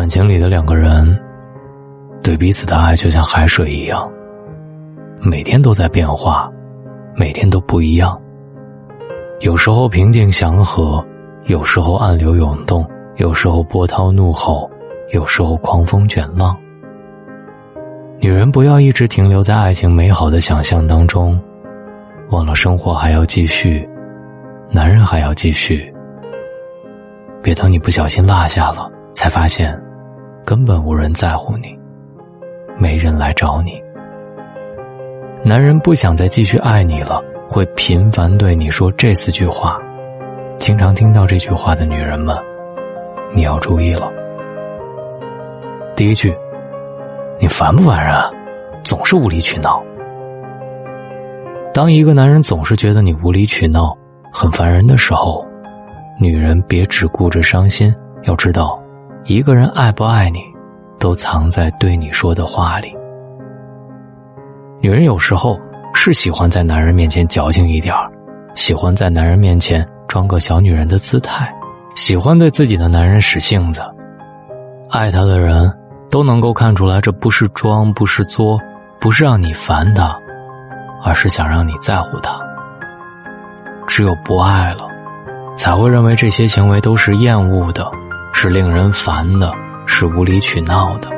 感情里的两个人，对彼此的爱就像海水一样，每天都在变化，每天都不一样。有时候平静祥和，有时候暗流涌动，有时候波涛怒吼，有时候狂风卷浪。女人不要一直停留在爱情美好的想象当中，忘了生活还要继续，男人还要继续。别等你不小心落下了。才发现，根本无人在乎你，没人来找你。男人不想再继续爱你了，会频繁对你说这四句话。经常听到这句话的女人们，你要注意了。第一句，你烦不烦人？总是无理取闹。当一个男人总是觉得你无理取闹、很烦人的时候，女人别只顾着伤心，要知道。一个人爱不爱你，都藏在对你说的话里。女人有时候是喜欢在男人面前矫情一点儿，喜欢在男人面前装个小女人的姿态，喜欢对自己的男人使性子。爱他的人都能够看出来，这不是装，不是作，不是让你烦他，而是想让你在乎他。只有不爱了，才会认为这些行为都是厌恶的。是令人烦的，是无理取闹的。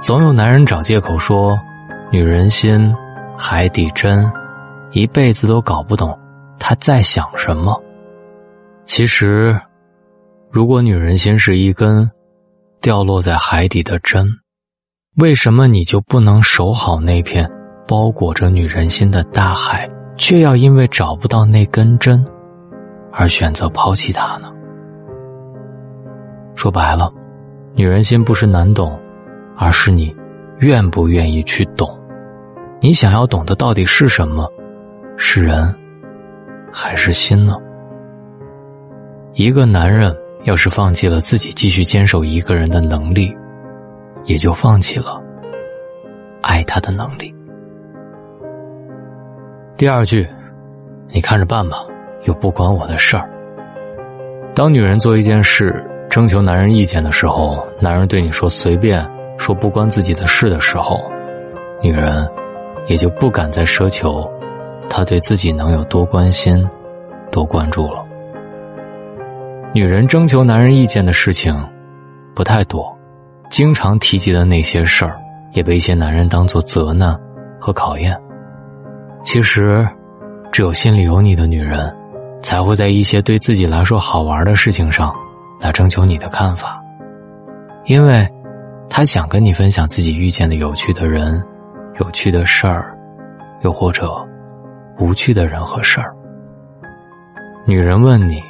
总有男人找借口说，女人心海底针，一辈子都搞不懂他在想什么。其实，如果女人心是一根掉落在海底的针，为什么你就不能守好那片包裹着女人心的大海，却要因为找不到那根针而选择抛弃它呢？说白了，女人心不是难懂，而是你愿不愿意去懂。你想要懂的到底是什么？是人，还是心呢？一个男人要是放弃了自己继续坚守一个人的能力，也就放弃了爱他的能力。第二句，你看着办吧，又不关我的事儿。当女人做一件事。征求男人意见的时候，男人对你说随便，说不关自己的事的时候，女人也就不敢再奢求他对自己能有多关心、多关注了。女人征求男人意见的事情不太多，经常提及的那些事儿，也被一些男人当做责难和考验。其实，只有心里有你的女人，才会在一些对自己来说好玩的事情上。来征求你的看法，因为，他想跟你分享自己遇见的有趣的人、有趣的事儿，又或者无趣的人和事儿。女人问你，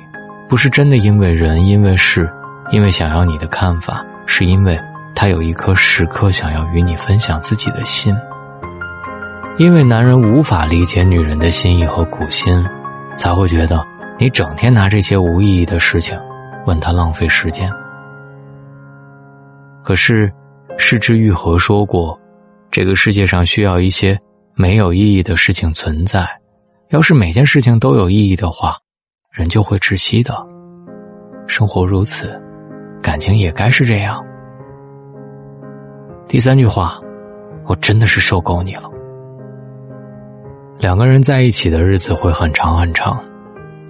不是真的因为人、因为事、因为想要你的看法，是因为她有一颗时刻想要与你分享自己的心。因为男人无法理解女人的心意和苦心，才会觉得你整天拿这些无意义的事情。问他浪费时间，可是，失之愈合说过，这个世界上需要一些没有意义的事情存在。要是每件事情都有意义的话，人就会窒息的。生活如此，感情也该是这样。第三句话，我真的是受够你了。两个人在一起的日子会很长很长，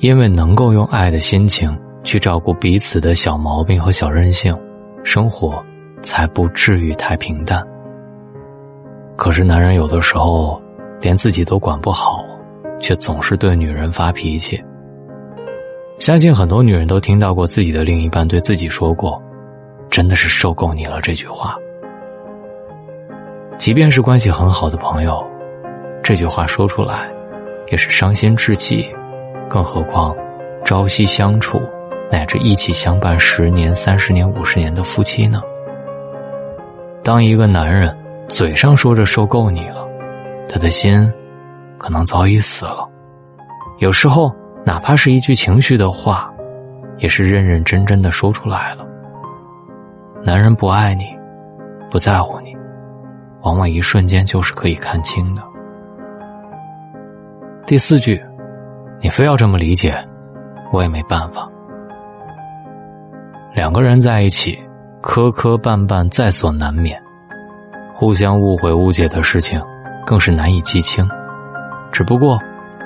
因为能够用爱的心情。去照顾彼此的小毛病和小任性，生活才不至于太平淡。可是男人有的时候连自己都管不好，却总是对女人发脾气。相信很多女人都听到过自己的另一半对自己说过：“真的是受够你了。”这句话，即便是关系很好的朋友，这句话说出来也是伤心至极，更何况朝夕相处。乃至一起相伴十年、三十年、五十年的夫妻呢？当一个男人嘴上说着受够你了，他的心可能早已死了。有时候，哪怕是一句情绪的话，也是认认真真的说出来了。男人不爱你，不在乎你，往往一瞬间就是可以看清的。第四句，你非要这么理解，我也没办法。两个人在一起，磕磕绊绊在所难免，互相误会误解的事情更是难以记清。只不过，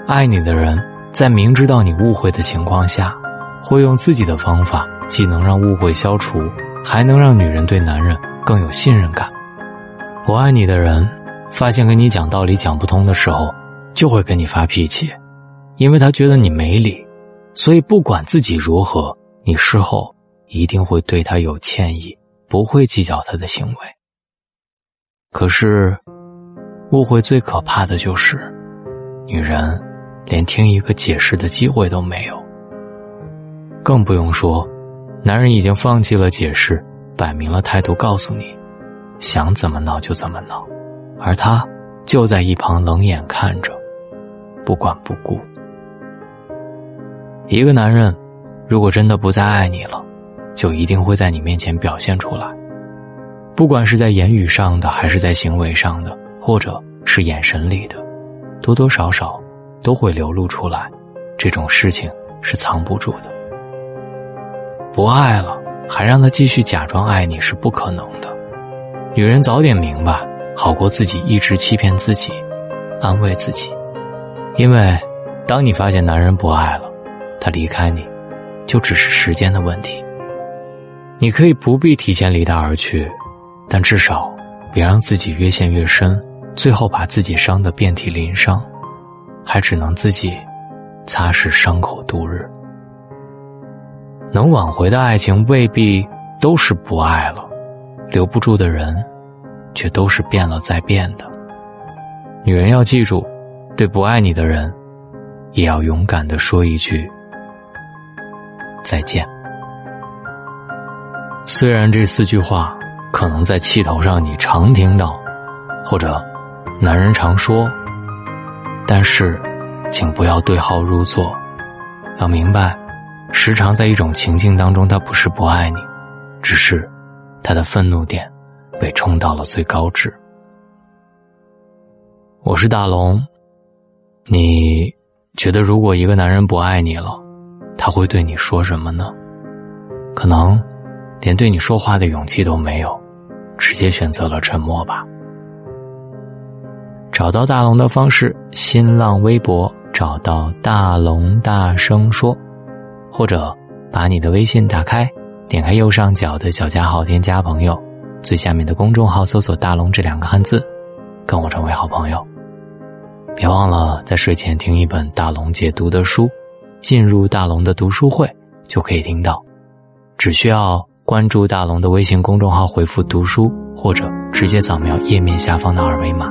爱你的人在明知道你误会的情况下，会用自己的方法，既能让误会消除，还能让女人对男人更有信任感。不爱你的人，发现跟你讲道理讲不通的时候，就会跟你发脾气，因为他觉得你没理，所以不管自己如何，你事后。一定会对他有歉意，不会计较他的行为。可是，误会最可怕的就是，女人连听一个解释的机会都没有。更不用说，男人已经放弃了解释，摆明了态度告诉你，想怎么闹就怎么闹，而他就在一旁冷眼看着，不管不顾。一个男人，如果真的不再爱你了，就一定会在你面前表现出来，不管是在言语上的，还是在行为上的，或者是眼神里的，多多少少都会流露出来。这种事情是藏不住的。不爱了，还让他继续假装爱你是不可能的。女人早点明白，好过自己一直欺骗自己，安慰自己。因为，当你发现男人不爱了，他离开你，就只是时间的问题。你可以不必提前离他而去，但至少别让自己越陷越深，最后把自己伤得遍体鳞伤，还只能自己擦拭伤口度日。能挽回的爱情未必都是不爱了，留不住的人，却都是变了再变的。女人要记住，对不爱你的人，也要勇敢的说一句再见。虽然这四句话可能在气头上你常听到，或者男人常说，但是，请不要对号入座。要明白，时常在一种情境当中，他不是不爱你，只是他的愤怒点被冲到了最高值。我是大龙，你觉得如果一个男人不爱你了，他会对你说什么呢？可能。连对你说话的勇气都没有，直接选择了沉默吧。找到大龙的方式：新浪微博找到大龙大声说，或者把你的微信打开，点开右上角的小加号，添加朋友，最下面的公众号搜索“大龙”这两个汉字，跟我成为好朋友。别忘了在睡前听一本大龙解读的书，进入大龙的读书会就可以听到，只需要。关注大龙的微信公众号，回复“读书”或者直接扫描页面下方的二维码。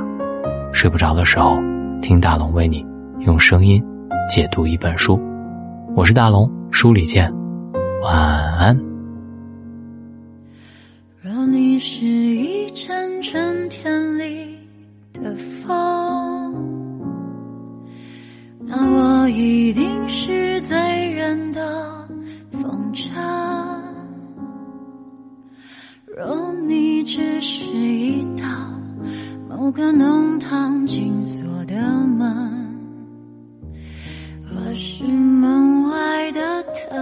睡不着的时候，听大龙为你用声音解读一本书。我是大龙，书里见，晚安。若你是一阵春天里的风，那我一定是最远的风筝。只是一道某个弄堂紧锁的门，我是门外的他。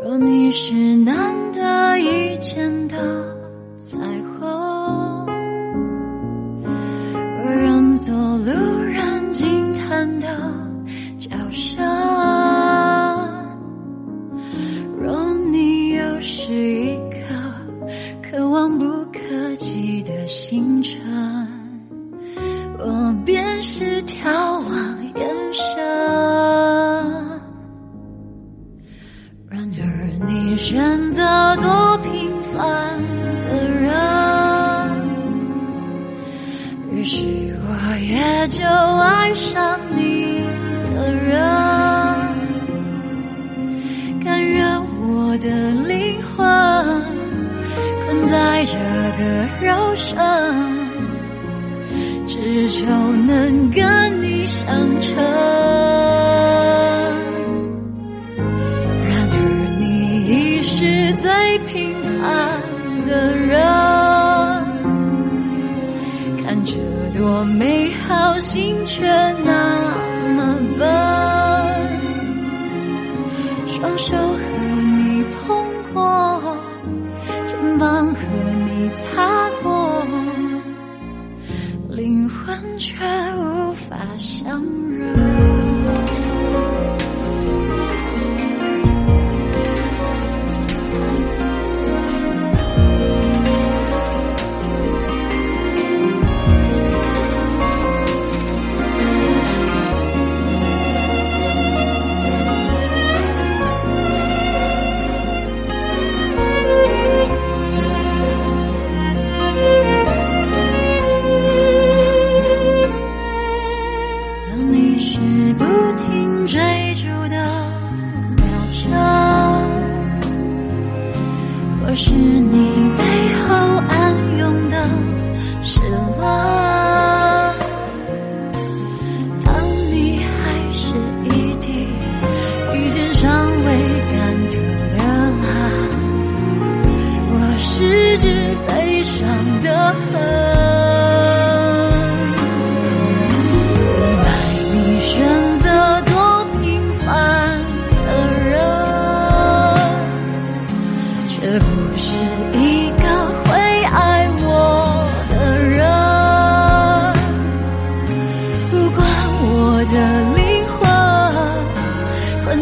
若你是那星辰，我便是眺望眼神。然而你选择做平凡的人，于是我也就爱上你的人，甘愿我的灵。这个肉身，只求能跟你相称。然而你已是最平凡的人，看着多美好，心却那么笨。双手却是不停追逐的秒针，我是你背后暗涌的失落。当你还是一滴遇见尚未干涸的马，我是只悲伤的河。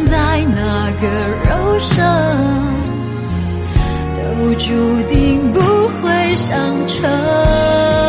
在那个肉身，都注定不会相称。